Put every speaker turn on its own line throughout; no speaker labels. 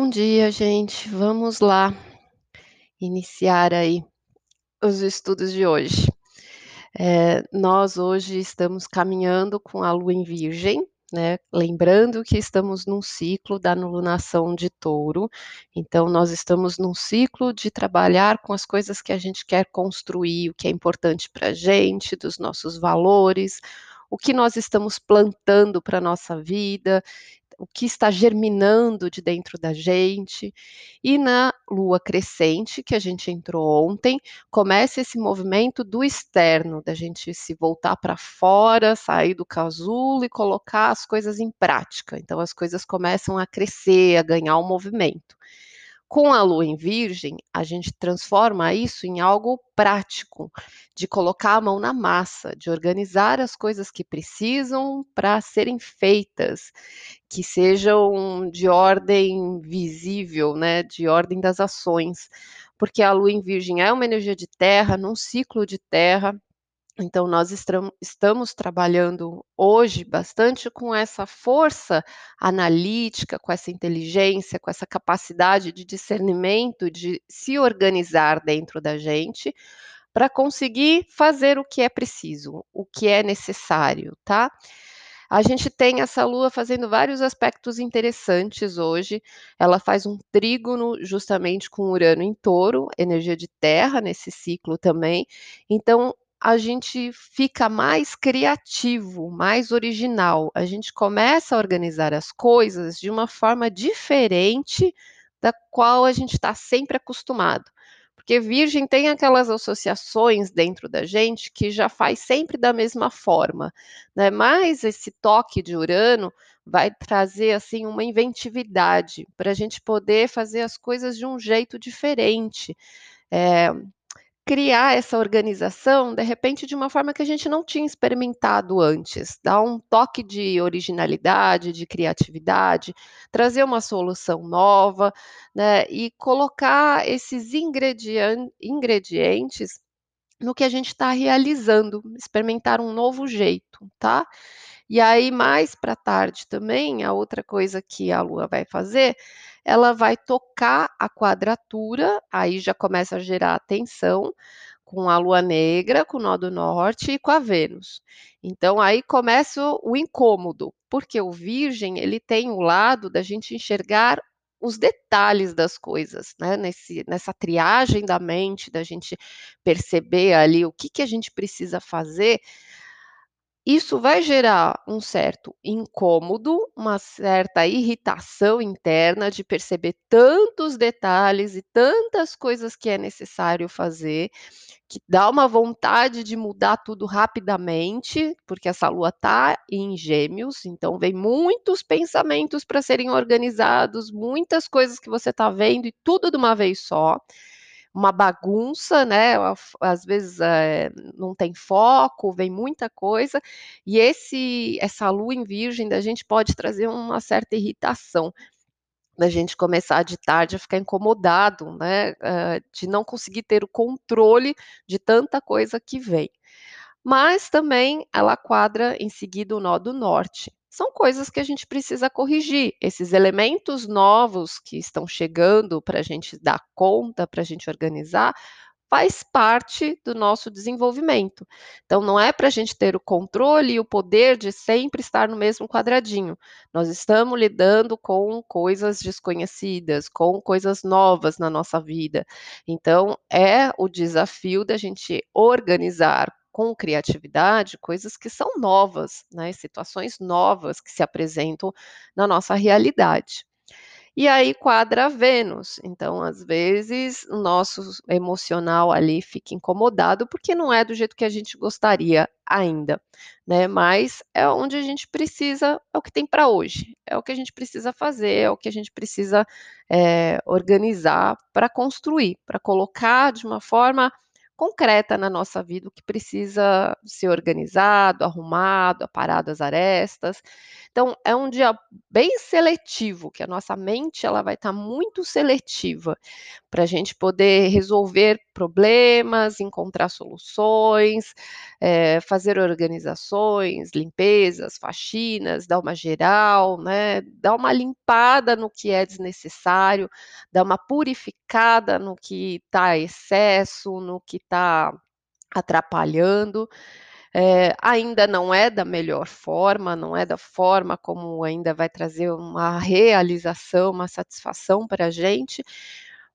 Bom dia, gente. Vamos lá iniciar aí os estudos de hoje. Eh, nós hoje estamos caminhando com a lua em Virgem, né, lembrando que estamos num ciclo da lunação de Touro, então nós estamos num ciclo de trabalhar com as coisas que a gente quer construir, o que é importante pra gente, dos nossos valores, o que nós estamos plantando pra nossa vida, o que está germinando de dentro da gente. E na lua crescente, que a gente entrou ontem, começa esse movimento do externo, da gente se voltar pra fora, sair do casulo e colocar as coisas em prática, então as coisas começam a crescer, a ganhar um movimento. Com a lua em Virgem, a gente transforma isso em algo prático, de colocar a mão na massa, de organizar as coisas que precisam pra serem feitas, que sejam de ordem visível, né, de ordem das ações, porque a lua em Virgem é uma energia de terra, num ciclo de terra, então nós estamos trabalhando hoje bastante com essa força analítica, com essa inteligência, com essa capacidade de discernimento, de se organizar dentro da gente, pra conseguir fazer o que é preciso, o que é necessário, tá. A gente tem essa lua fazendo vários aspectos interessantes hoje, ela faz um trígono justamente com Urano em Touro, energia de terra nesse ciclo também, então a gente fica mais criativo, mais original, a gente começa a organizar as coisas de uma forma diferente da qual a gente tá sempre acostumado, porque Virgem tem aquelas associações dentro da gente que já faz sempre da mesma forma, né, mas esse toque de Urano vai trazer, assim, uma inventividade, pra gente poder fazer as coisas de um jeito diferente, eh, criar essa organização, de repente, de uma forma que a gente não tinha experimentado antes, dar um toque de originalidade, de criatividade, trazer uma solução nova, né, e colocar esses ingredientes no que a gente tá realizando, experimentar um novo jeito, tá. E aí mais pra tarde também, a outra coisa que a lua vai fazer, ela vai tocar a quadratura, aí já começa a gerar tensão, com a lua negra, com o nó do norte e com a Vênus. Então aí começa o incômodo, porque o Virgem ele tem o lado da gente enxergar os detalhes das coisas, né, nesse nessa triagem da mente, da gente perceber ali o que que a gente precisa fazer, isso vai gerar um certo incômodo, uma certa irritação interna de perceber tantos detalhes e tantas coisas que é necessário fazer, que dá uma vontade de mudar tudo rapidamente, porque essa lua tá em Gêmeos, então vem muitos pensamentos pra serem organizados, muitas coisas que você tá vendo e tudo de uma vez só, uma bagunça, né, às vezes, eh, não tem foco, vem muita coisa, e esse essa lua em Virgem da gente pode trazer uma certa irritação, da gente começar de tarde a ficar incomodado, né, hã, de não conseguir ter o controle de tanta coisa que vem. Mas também ela quadra em seguida o nó do norte, são coisas que a gente precisa corrigir, esses elementos novos que estão chegando pra gente dar conta, pra gente organizar, faz parte do nosso desenvolvimento, então não é pra gente ter o controle e o poder de sempre estar no mesmo quadradinho, nós estamos lidando com coisas desconhecidas, com coisas novas na nossa vida, então é o desafio da gente organizar com criatividade coisas que são novas, né, situações novas que se apresentam na nossa realidade. E aí quadra Vênus, então às vezes o nosso emocional ali fica incomodado, porque não é do jeito que a gente gostaria ainda, né, mas é onde a gente precisa é o que tem pra hoje, é o que a gente precisa fazer, é o que a gente precisa, eh, organizar pra construir, pra colocar de uma forma concreta na nossa vida o que precisa ser organizado, arrumado, aparado as arestas. Então é um dia bem seletivo, que a nossa mente ela vai estar muito seletiva, pra gente poder resolver problemas, encontrar soluções, eh, fazer organizações, limpezas, faxinas, dar uma geral, né, dar uma limpada no que é desnecessário, dar uma purificada no que está excesso, no que está atrapalhando. Eh, ainda não é da melhor forma, não é da forma como ainda vai trazer uma realização, uma satisfação para a gente,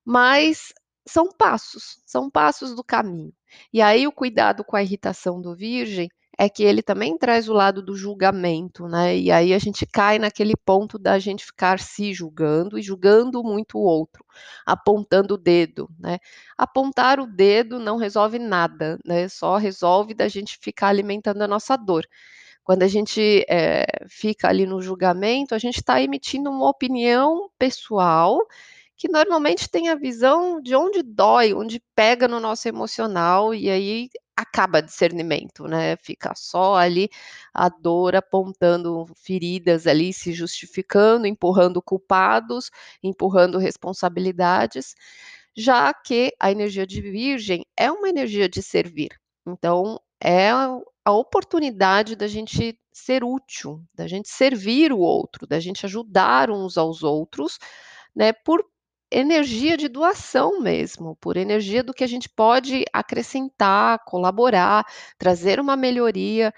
mas são passos, são passos do caminho. E aí o cuidado com a irritação do virgem é que ele também traz o lado do julgamento, né, e aí a gente cai naquele ponto da gente ficar se julgando e julgando muito o outro, apontando o dedo, né. Apontar o dedo não resolve nada, né, só resolve da gente ficar alimentando a nossa dor. Quando a gente, eh, fica ali no julgamento, a gente está emitindo uma opinião pessoal, que normalmente tem a visão de onde dói, onde pega no nosso emocional, e aí acaba discernimento, né, fica só ali a dor apontando feridas ali, se justificando, empurrando culpados, empurrando responsabilidades, já que a energia de virgem é uma energia de servir. Então é a oportunidade da gente ser útil, da gente servir o outro, da gente ajudar uns aos outros, né, por energia de doação mesmo, por energia do que a gente pode acrescentar, colaborar, trazer uma melhoria,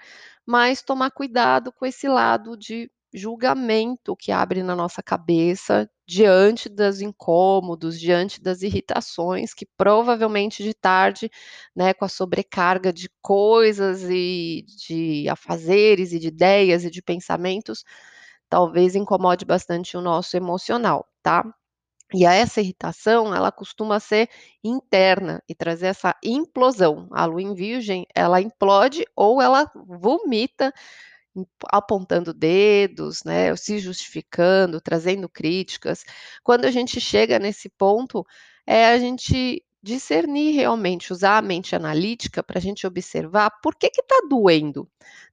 mas tomar cuidado com esse lado de julgamento que abre na nossa cabeça, diante dos incômodos, diante das irritações que provavelmente de tarde, né, com a sobrecarga de coisas e de afazeres e de ideias e de pensamentos, talvez incomode bastante o nosso emocional, tá. E a essa irritação, ela costuma ser interna e trazer essa implosão. A lua em virgem, ela implode ou ela vomita, apontando dedos, né, se justificando, trazendo críticas. Quando a gente chega nesse ponto, é a gente discernir realmente, usar a mente analítica para a gente observar por que que está doendo,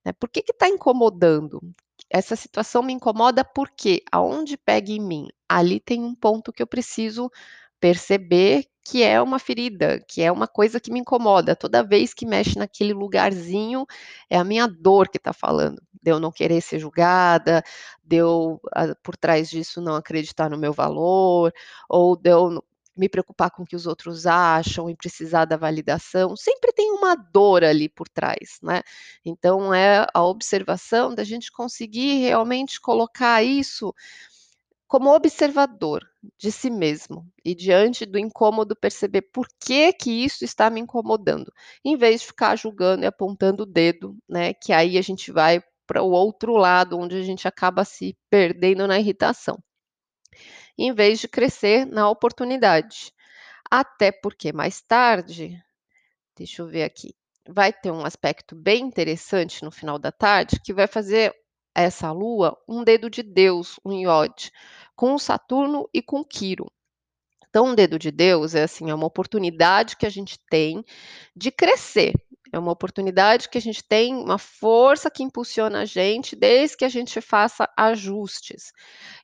né, por que que está incomodando. Essa situação me incomoda por quê? Aonde pega em mim? Ali tem um ponto que eu preciso perceber que é uma ferida, que é uma coisa que me incomoda. Toda vez que mexe naquele lugarzinho, é a minha dor que está falando, de eu não querer ser julgada, de eu, ah, por trás disso não acreditar no meu valor, ou de eu me preocupar com o que os outros acham e precisar da validação, sempre tem uma dor ali por trás, né. Então é a observação da gente conseguir realmente colocar isso como observador de si mesmo e diante do incômodo perceber por que que isso está me incomodando, em vez de ficar julgando e apontando o dedo, né, que aí a gente vai para o outro lado, onde a gente acaba se perdendo na irritação. Em vez de crescer na oportunidade. Até porque mais tarde, deixa eu ver aqui, vai ter um aspecto bem interessante no final da tarde, que vai fazer essa lua um dedo de Deus, um iode, com Saturno e com Quiro. Então, um dedo de Deus é assim, é uma oportunidade que a gente tem de crescer, é uma oportunidade que a gente tem, uma força que impulsiona a gente, desde que a gente faça ajustes.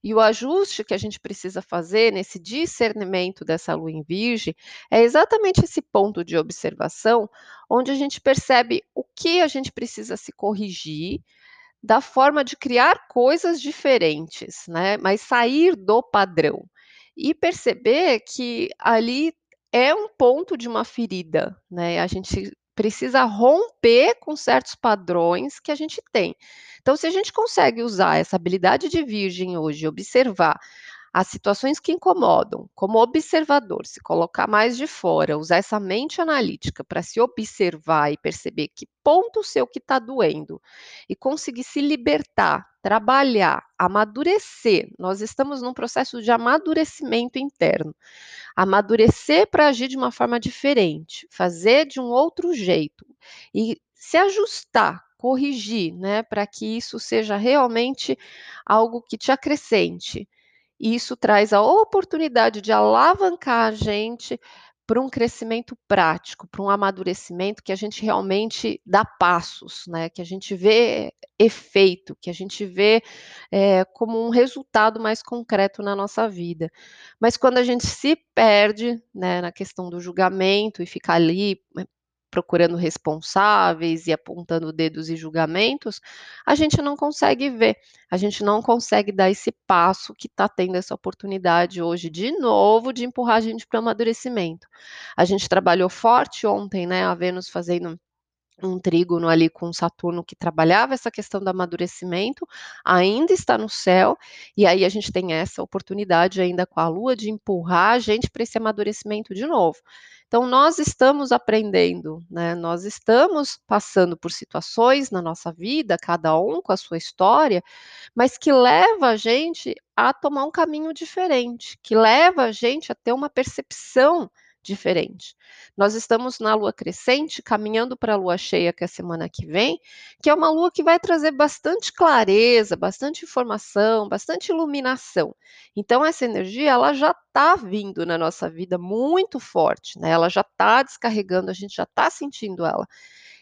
E o ajuste que a gente precisa fazer nesse discernimento dessa lua em virgem, é exatamente esse ponto de observação, onde a gente percebe o que a gente precisa se corrigir, da forma de criar coisas diferentes, né, mas sair do padrão. E perceber que ali é um ponto de uma ferida, né, a gente precisa romper com certos padrões que a gente tem. Então, se a gente consegue usar essa habilidade de virgem hoje, observar as situações que incomodam, como observador, se colocar mais de fora, usar essa mente analítica para se observar e perceber que ponto seu que está doendo e conseguir se libertar, trabalhar, amadurecer. Nós estamos num processo de amadurecimento interno. Amadurecer para agir de uma forma diferente, fazer de um outro jeito e se ajustar, corrigir, né, para que isso seja realmente algo que te acrescente. E isso traz a oportunidade de alavancar a gente para um crescimento prático, para um amadurecimento que a gente realmente dá passos, né, que a gente vê efeito, que a gente vê, eh, como um resultado mais concreto na nossa vida. Mas quando a gente se perde, né, na questão do julgamento e fica ali, né, procurando responsáveis e apontando dedos e julgamentos, a gente não consegue ver, a gente não consegue dar esse passo que está tendo essa oportunidade hoje de novo de empurrar a gente para o amadurecimento. A gente trabalhou forte ontem, né, a Vênus fazendo um trígono ali com Saturno que trabalhava essa questão do amadurecimento, ainda está no céu, e aí a gente tem essa oportunidade ainda com a Lua de empurrar a gente para esse amadurecimento de novo. Então, nós estamos aprendendo, né? Nós estamos passando por situações na nossa vida, cada um com a sua história, mas que leva a gente a tomar um caminho diferente, que leva a gente a ter uma percepção diferente. Nós estamos na lua crescente, caminhando para a lua cheia, que é a semana que vem, que é uma lua que vai trazer bastante clareza, bastante informação, bastante iluminação. Então, essa energia, ela já está vindo na nossa vida muito forte, né? Ela já está descarregando, a gente já está sentindo ela.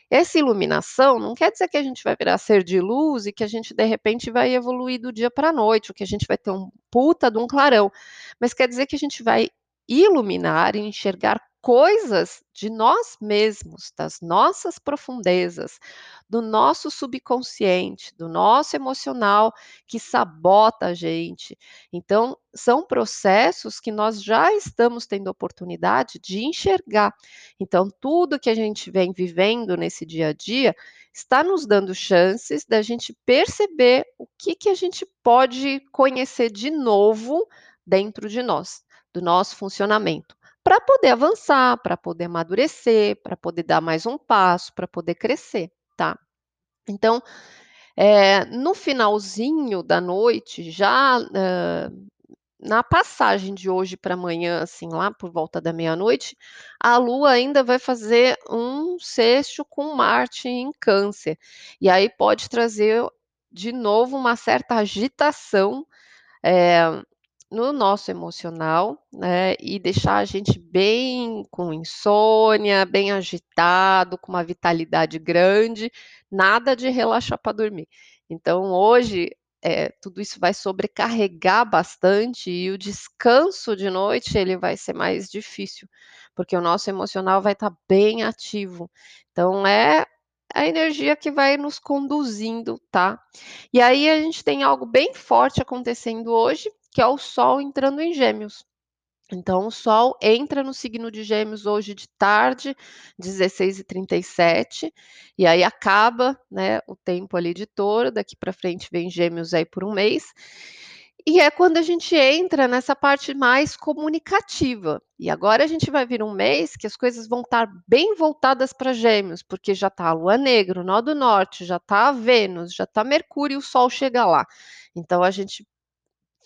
Essa iluminação não quer dizer que a gente vai virar ser de luz e que a gente de repente vai evoluir do dia para a noite, ou que a gente vai ter um puta de um clarão, mas quer dizer que a gente vai iluminar e enxergar coisas de nós mesmos, das nossas profundezas, do nosso subconsciente, do nosso emocional que sabota a gente. Então, são processos que nós já estamos tendo oportunidade de enxergar. Então, tudo que a gente vem vivendo nesse dia a dia está nos dando chances da gente perceber o que, que a gente pode conhecer de novo dentro de nós do nosso funcionamento, para poder avançar, para poder amadurecer, para poder dar mais um passo, para poder crescer, tá? Então, é, no finalzinho da noite, já uh, na passagem de hoje para amanhã, assim, lá por volta da meia-noite, a Lua ainda vai fazer um sexto com Marte em Câncer. E aí pode trazer de novo uma certa agitação é, no nosso emocional, né, e deixar a gente bem com insônia, bem agitado, com uma vitalidade grande, nada de relaxar para dormir. Então hoje, eh, tudo isso vai sobrecarregar bastante e o descanso de noite ele vai ser mais difícil, porque o nosso emocional vai estar bem ativo. Então é a energia que vai nos conduzindo, tá? E aí a gente tem algo bem forte acontecendo hoje, que é o Sol entrando em Gêmeos. Então, o Sol entra no signo de Gêmeos hoje de tarde, 16h37, e aí acaba né, o tempo ali de touro, daqui para frente vem Gêmeos aí por um mês. E é quando a gente entra nessa parte mais comunicativa. E agora a gente vai vir um mês que as coisas vão estar bem voltadas para Gêmeos, porque já está a Lua Negra, o Nó do Norte, já está a Vênus, já está Mercúrio e o Sol chega lá. Então a gente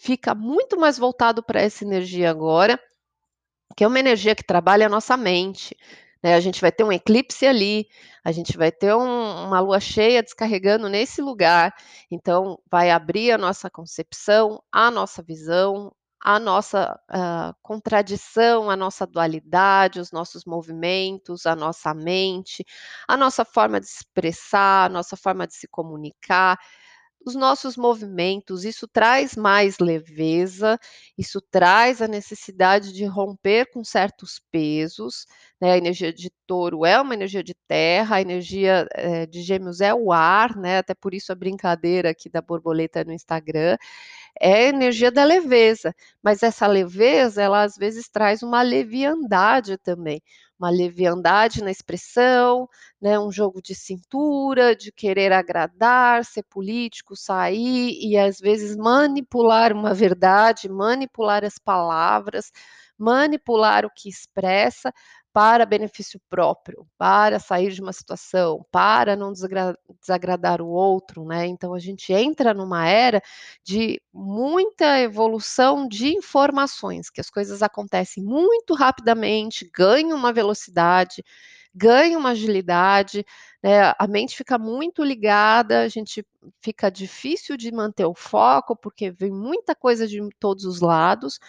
fica muito mais voltado para essa energia agora, que é uma energia que trabalha a nossa mente. Né? A gente vai ter um eclipse ali, a gente vai ter um, uma lua cheia descarregando nesse lugar, então vai abrir a nossa concepção, a nossa visão, a nossa uh, contradição, a nossa dualidade, os nossos movimentos, a nossa mente, a nossa forma de expressar, a nossa forma de se comunicar os nossos movimentos, isso traz mais leveza, isso traz a necessidade de romper com certos pesos, né? A energia de touro é uma energia de terra, a energia é, de gêmeos é o ar, né? Até por isso a brincadeira aqui da borboleta no Instagram é a energia da leveza, mas essa leveza, ela às vezes traz uma leviandade também, uma leviandade na expressão, né, um jogo de cintura, de querer agradar, ser político, sair e às vezes manipular uma verdade, manipular as palavras, manipular o que expressa para benefício próprio, para sair de uma situação, para não desagra desagradar o outro, né? Então a gente entra numa era de muita evolução de informações, que as coisas acontecem muito rapidamente, ganham uma velocidade, ganham uma agilidade, né? A mente fica muito ligada, a gente fica difícil de manter o foco, porque vem muita coisa de todos os lados.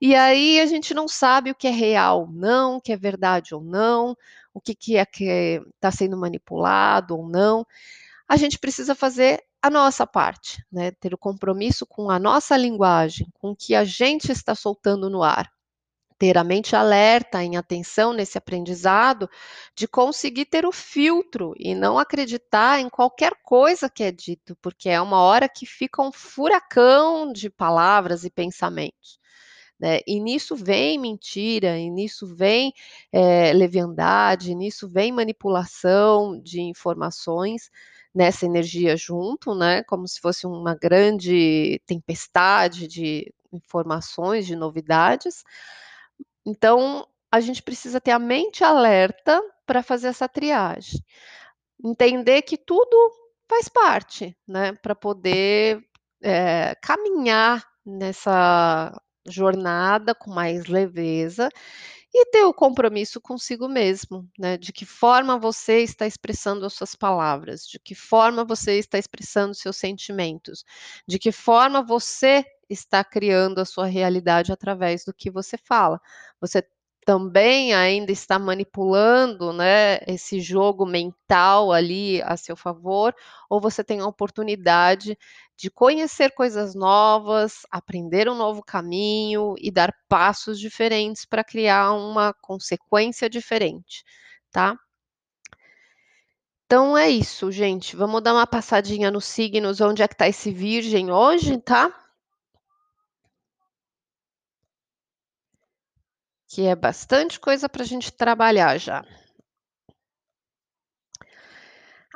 E aí a gente não sabe o que é real ou não, o que é verdade ou não, o que, que é que está sendo manipulado ou não. A gente precisa fazer a nossa parte, né? Ter o compromisso com a nossa linguagem, com o que a gente está soltando no ar ter a mente alerta, em atenção nesse aprendizado, de conseguir ter o filtro e não acreditar em qualquer coisa que é dito, porque é uma hora que fica um furacão de palavras e pensamentos. Né? E nisso vem mentira, e nisso vem é, leviandade, nisso vem manipulação de informações nessa energia junto, né? Como se fosse uma grande tempestade de informações, de novidades. Então, a gente precisa ter a mente alerta para fazer essa triagem. Entender que tudo faz parte, né, para poder é, caminhar nessa jornada com mais leveza e ter o compromisso consigo mesmo, né? De que forma você está expressando as suas palavras, de que forma você está expressando seus sentimentos, de que forma você está criando a sua realidade através do que você fala. Você também ainda está manipulando, né, esse jogo mental ali a seu favor, ou você tem a oportunidade de conhecer coisas novas, aprender um novo caminho e dar passos diferentes para criar uma consequência diferente, tá? Então é isso, gente. Vamos dar uma passadinha nos signos, onde é que está esse virgem hoje, tá? Que é bastante coisa para a gente trabalhar já.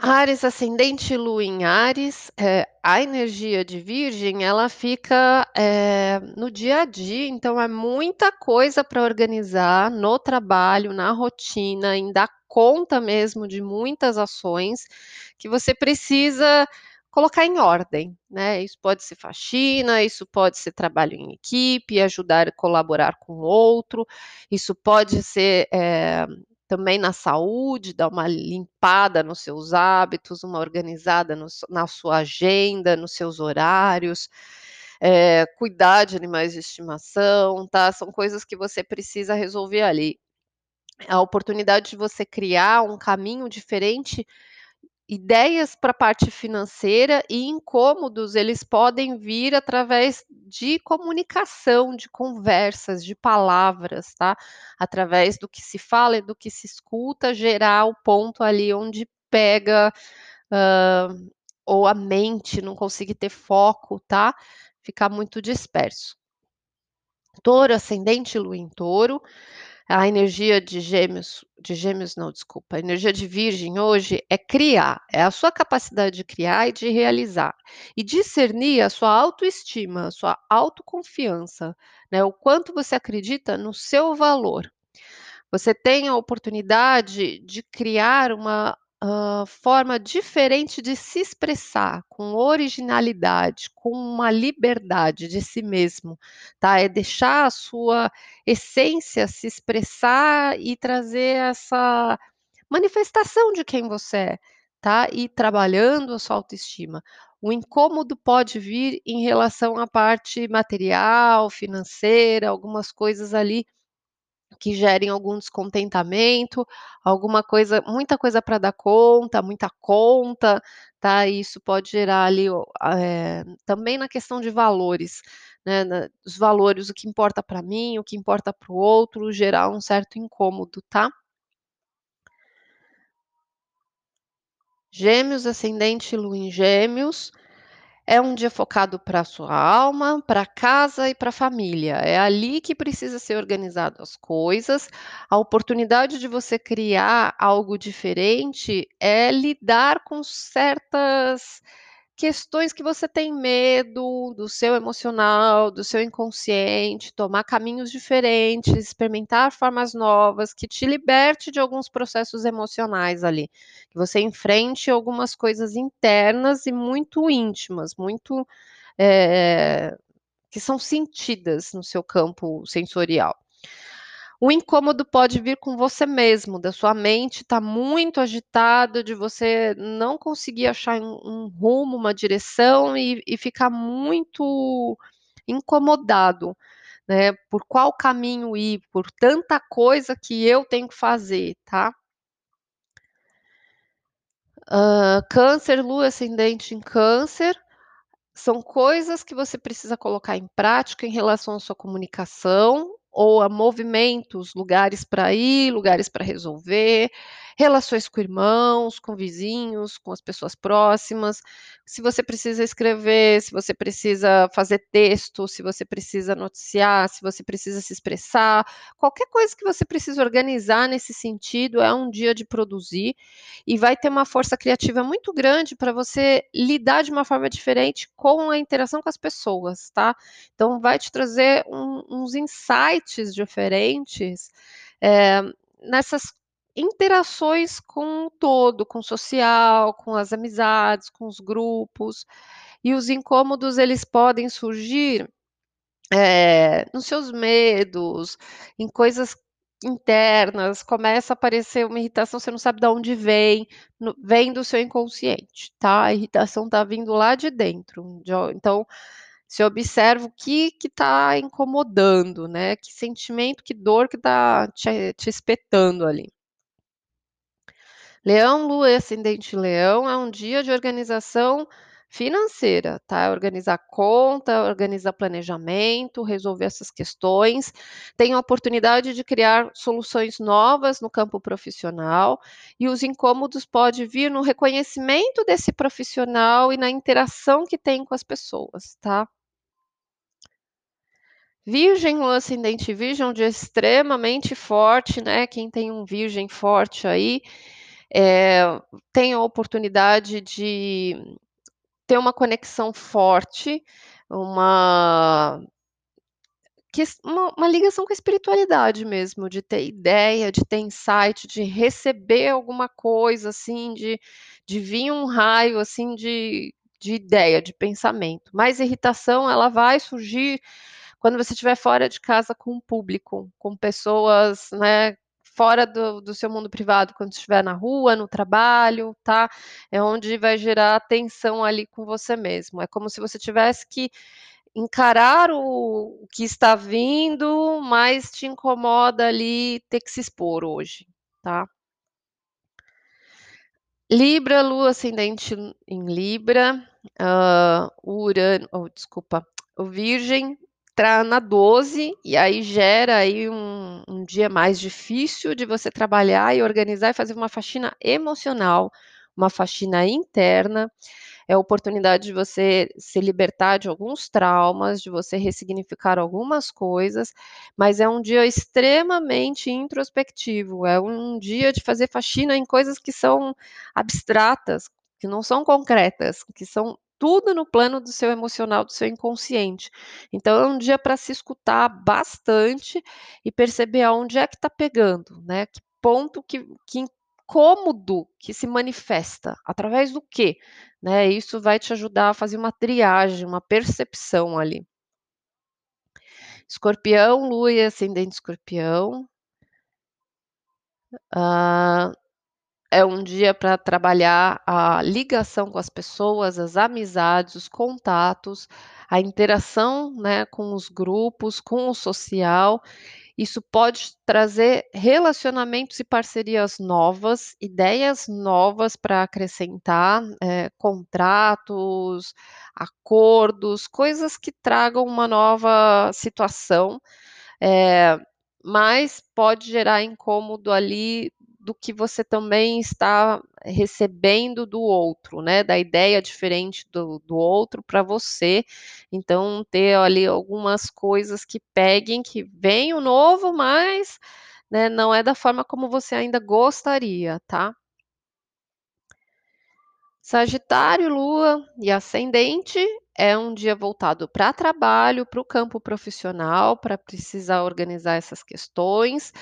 Ares, ascendente Lua em Ares, é, a energia de Virgem, ela fica é, no dia a dia, então é muita coisa para organizar no trabalho, na rotina, em dar conta mesmo de muitas ações que você precisa colocar em ordem, né? Isso pode ser faxina, isso pode ser trabalho em equipe, ajudar a colaborar com outro, isso pode ser é, também na saúde, dar uma limpada nos seus hábitos, uma organizada no, na sua agenda, nos seus horários. É, cuidar de animais de estimação, tá? São coisas que você precisa resolver ali. A oportunidade de você criar um caminho diferente ideias para a parte financeira e incômodos, eles podem vir através de comunicação, de conversas, de palavras, tá? Através do que se fala e do que se escuta, gerar o ponto ali onde pega uh, ou a mente não conseguir ter foco, tá? Ficar muito disperso. Touro, ascendente lua em touro, a energia de gêmeos, de gêmeos não, desculpa, a energia de virgem hoje é criar, é a sua capacidade de criar e de realizar, e discernir a sua autoestima, a sua autoconfiança, né, o quanto você acredita no seu valor. Você tem a oportunidade de criar uma uh, forma diferente de se expressar, com originalidade, com uma liberdade de si mesmo, tá? É deixar a sua essência se expressar e trazer essa manifestação de quem você é, tá? E trabalhando a sua autoestima. O incômodo pode vir em relação à parte material, financeira, algumas coisas ali que gerem algum descontentamento, alguma coisa, muita coisa para dar conta, muita conta, tá? E isso pode gerar ali, é, também na questão de valores, né? Os valores, o que importa para mim, o que importa para o outro, gerar um certo incômodo, tá? Gêmeos, ascendente, lua em gêmeos, é um dia focado para a sua alma, para casa e para a família. É ali que precisa ser organizado as coisas. A oportunidade de você criar algo diferente é lidar com certas questões que você tem medo do seu emocional, do seu inconsciente, tomar caminhos diferentes, experimentar formas novas, que te liberte de alguns processos emocionais ali, que você enfrente algumas coisas internas e muito íntimas, muito é, que são sentidas no seu campo sensorial. O incômodo pode vir com você mesmo, da sua mente está muito agitada, de você não conseguir achar um, um rumo, uma direção e, e ficar muito incomodado. né, por qual caminho ir, por tanta coisa que eu tenho que fazer, tá? Uh, câncer, lua ascendente em câncer, são coisas que você precisa colocar em prática em relação à sua comunicação ou a movimentos, lugares para ir, lugares para resolver, relações com irmãos, com vizinhos, com as pessoas próximas. Se você precisa escrever, se você precisa fazer texto, se você precisa noticiar, se você precisa se expressar, qualquer coisa que você precisa organizar nesse sentido é um dia de produzir e vai ter uma força criativa muito grande para você lidar de uma forma diferente com a interação com as pessoas, tá? Então vai te trazer um, uns insights diferentes é, nessas interações com o todo, com o social, com as amizades, com os grupos. E os incômodos eles podem surgir é, nos seus medos, em coisas internas, começa a aparecer uma irritação, você não sabe de onde vem, no, vem do seu inconsciente, tá? A irritação está vindo lá de dentro. De, então, você observa o que está incomodando, né? Que sentimento, que dor que está te, te espetando ali. Leão, Lua e Ascendente Leão é um dia de organização financeira, tá? Organizar conta, organizar planejamento, resolver essas questões. Tem a oportunidade de criar soluções novas no campo profissional e os incômodos podem vir no reconhecimento desse profissional e na interação que tem com as pessoas, tá? Virgem, Lua Ascendente Virgem, um dia extremamente forte, né? Quem tem um Virgem forte aí, é, tem a oportunidade de ter uma conexão forte, uma, uma, uma, ligação com a espiritualidade mesmo, de ter ideia, de ter insight, de receber alguma coisa, assim, de, de vir um raio, assim, de, de ideia, de pensamento. Mas irritação, ela vai surgir quando você estiver fora de casa com o público, com pessoas, né, fora do, do, seu mundo privado, quando estiver na rua, no trabalho, tá? É onde vai gerar tensão ali com você mesmo. É como se você tivesse que encarar o, o que está vindo, mas te incomoda ali ter que se expor hoje, tá? Libra, Lua ascendente em Libra, uh, Urano, oh, desculpa, o Virgem entrar na 12 e aí gera aí um, um dia mais difícil de você trabalhar e organizar e fazer uma faxina emocional, uma faxina interna. É a oportunidade de você se libertar de alguns traumas, de você ressignificar algumas coisas, mas é um dia extremamente introspectivo, é um dia de fazer faxina em coisas que são abstratas, que não são concretas, que são tudo no plano do seu emocional, do seu inconsciente. Então é um dia para se escutar bastante e perceber aonde é que está pegando, né? Que ponto que, que incômodo que se manifesta, através do quê? Né? Isso vai te ajudar a fazer uma triagem, uma percepção ali. Escorpião, lua e ascendente escorpião. Uh, é um dia para trabalhar a ligação com as pessoas, as amizades, os contatos, a interação né, com os grupos, com o social. Isso pode trazer relacionamentos e parcerias novas, ideias novas para acrescentar, é, contratos, acordos, coisas que tragam uma nova situação. É, mas pode gerar incômodo ali do que você também está recebendo do outro, né? Da ideia diferente do, do outro para você. Então, ter ali algumas coisas que peguem, que vem o novo, mas né, não é da forma como você ainda gostaria, tá? Sagitário, Lua e Ascendente é um dia voltado para trabalho, para o campo profissional, para precisar organizar essas questões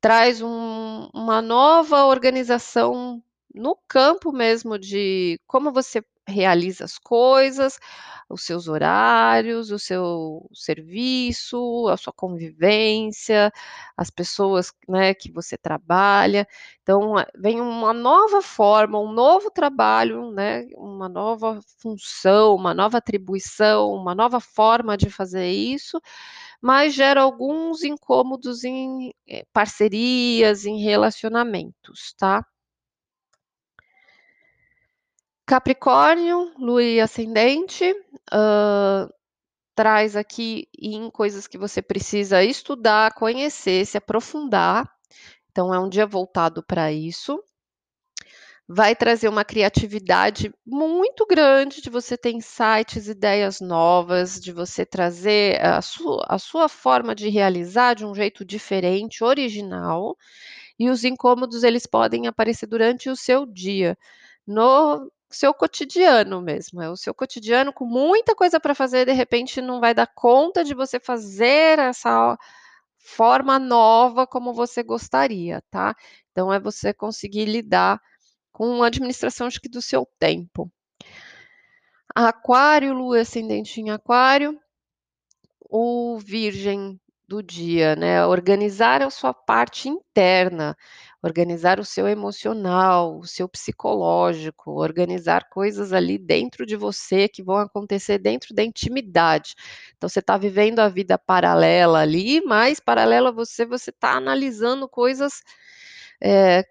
traz um, uma nova organização no campo mesmo de como você realiza as coisas, os seus horários, o seu serviço, a sua convivência, as pessoas, né, que você trabalha. Então, vem uma nova forma, um novo trabalho, né, uma nova função, uma nova atribuição, uma nova forma de fazer isso, mas gera alguns incômodos em eh, parcerias, em relacionamentos, tá? Capricórnio, lua e ascendente, hã, traz aqui em coisas que você precisa estudar, conhecer, se aprofundar. Então é um dia voltado para isso. Vai trazer uma criatividade muito grande de você ter insights, ideias novas, de você trazer a sua a sua forma de realizar de um jeito diferente, original, e os incômodos eles podem aparecer durante o seu dia, no seu cotidiano mesmo, é o seu cotidiano com muita coisa para fazer, de repente não vai dar conta de você fazer essa forma nova como você gostaria, tá. Então é você conseguir lidar com a administração, acho que do seu tempo. Aquário, lua ascendente em aquário, o virgem do dia, né, organizar a sua parte interna, organizar o seu emocional, o seu psicológico, organizar coisas ali dentro de você que vão acontecer dentro da intimidade. Então você está vivendo a vida paralela ali, mas paralela a você, você está analisando coisas, eh,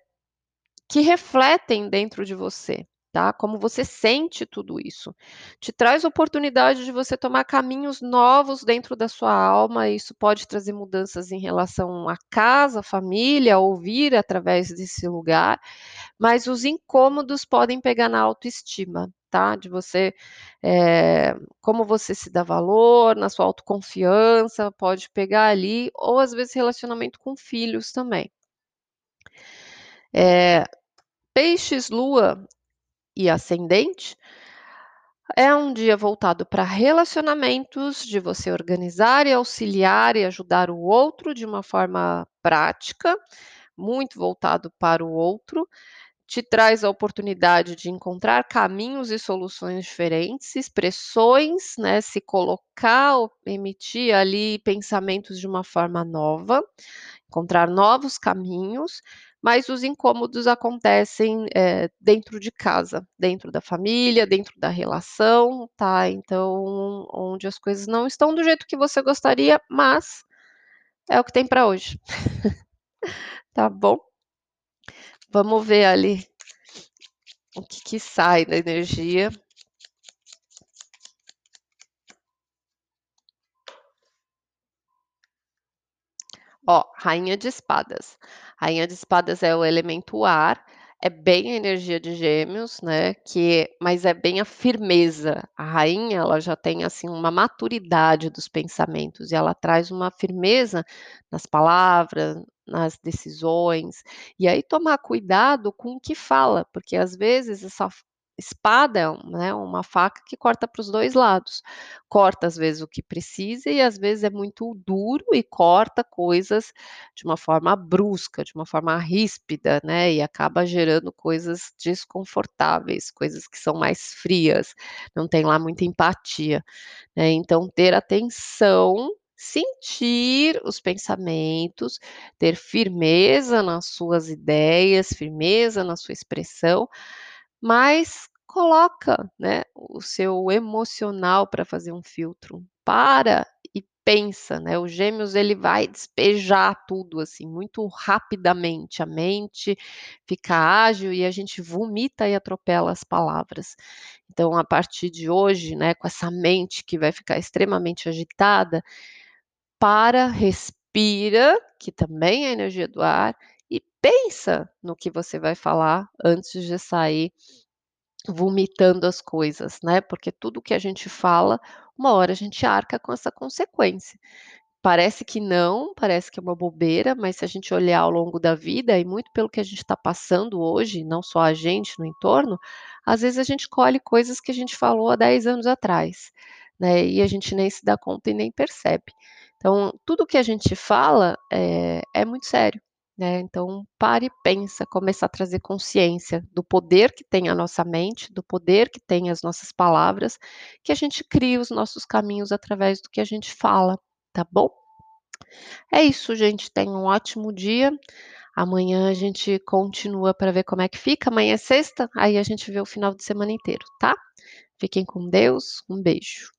que refletem dentro de você, tá, como você sente tudo isso. Te traz oportunidade de você tomar caminhos novos dentro da sua alma, isso pode trazer mudanças em relação à casa, família, ouvir através desse lugar, mas os incômodos podem pegar na autoestima, tá, de você, eh, como você se dá valor, na sua autoconfiança, pode pegar ali, ou às vezes relacionamento com filhos também. Eh, peixes, lua e ascendente, é um dia voltado para relacionamentos, de você organizar e auxiliar e ajudar o outro de uma forma prática, muito voltado para o outro, te traz a oportunidade de encontrar caminhos e soluções diferentes, expressões, né, se colocar emitir ali pensamentos de uma forma nova, encontrar novos caminhos, mas os incômodos acontecem, eh, dentro de casa, dentro da família, dentro da relação, tá, então onde as coisas não estão do jeito que você gostaria, mas é o que tem para hoje. Tá bom? Vamos ver ali o que que sai da energia. Ó, rainha de espadas. Rainha de espadas é o elemento ar, é bem a energia de gêmeos, né, que mas é bem a firmeza. A rainha, ela já tem, assim, uma maturidade dos pensamentos e ela traz uma firmeza nas palavras, nas decisões, e aí tomar cuidado com o que fala, porque às vezes essa espada né, uma faca que corta para os 2 lados. Corta às vezes o que precisa e às vezes é muito duro e corta coisas de uma forma brusca, de uma forma ríspida, né, e acaba gerando coisas desconfortáveis, coisas que são mais frias, não tem lá muita empatia, né, então ter atenção, sentir os pensamentos, ter firmeza nas suas ideias, firmeza na sua expressão, mas coloca, né, o seu emocional para fazer um filtro. Para e pensa, né, o gêmeos ele vai despejar tudo, assim, muito rapidamente, a mente fica ágil e a gente vomita e atropela as palavras. Então a partir de hoje, né, com essa mente que vai ficar extremamente agitada, para, respira, que também é energia do ar, e pensa no que você vai falar antes de sair vomitando as coisas, né, porque tudo que a gente fala, uma hora a gente arca com essa consequência. Parece que não, parece que é uma bobeira, mas se a gente olhar ao longo da vida e muito pelo que a gente está passando hoje, não só a gente no entorno, às vezes a gente colhe coisas que a gente falou há 10 anos atrás, né, e a gente nem se dá conta e nem percebe. Então, tudo que a gente fala, eh, é muito sério, né. Então para e pensa, começar a trazer consciência do poder que tem a nossa mente, do poder que tem as nossas palavras, que a gente cria os nossos caminhos através do que a gente fala, tá bom? É isso gente, tenha um ótimo dia, amanhã a gente continua para ver como é que fica, amanhã é sexta, aí a gente vê o final de semana inteiro, tá? Fiquem com Deus, um beijo.